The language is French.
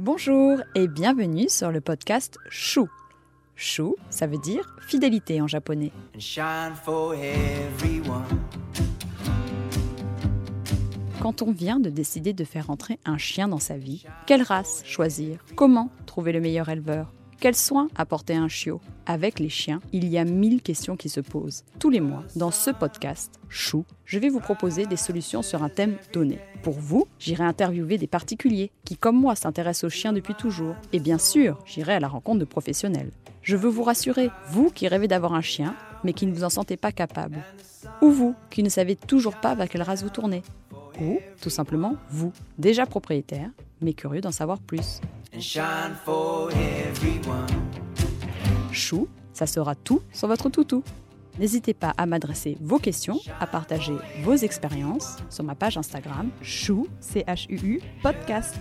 Bonjour et bienvenue sur le podcast Chou. Chou, ça veut dire fidélité en japonais. Quand on vient de décider de faire entrer un chien dans sa vie, quelle race choisir? Comment trouver le meilleur éleveur? Quels soins apporter un chiot Avec les chiens, il y a mille questions qui se posent. Tous les mois, dans ce podcast, Chou, je vais vous proposer des solutions sur un thème donné. Pour vous, j'irai interviewer des particuliers qui, comme moi, s'intéressent aux chiens depuis toujours. Et bien sûr, j'irai à la rencontre de professionnels. Je veux vous rassurer, vous qui rêvez d'avoir un chien, mais qui ne vous en sentez pas capable. Ou vous qui ne savez toujours pas vers quelle race vous tournez. Ou, tout simplement, vous, déjà propriétaire, mais curieux d'en savoir plus. Chou, ça sera tout sur votre toutou. N'hésitez pas à m'adresser vos questions, à partager vos expériences sur ma page Instagram chou, C-H-U-U, podcast.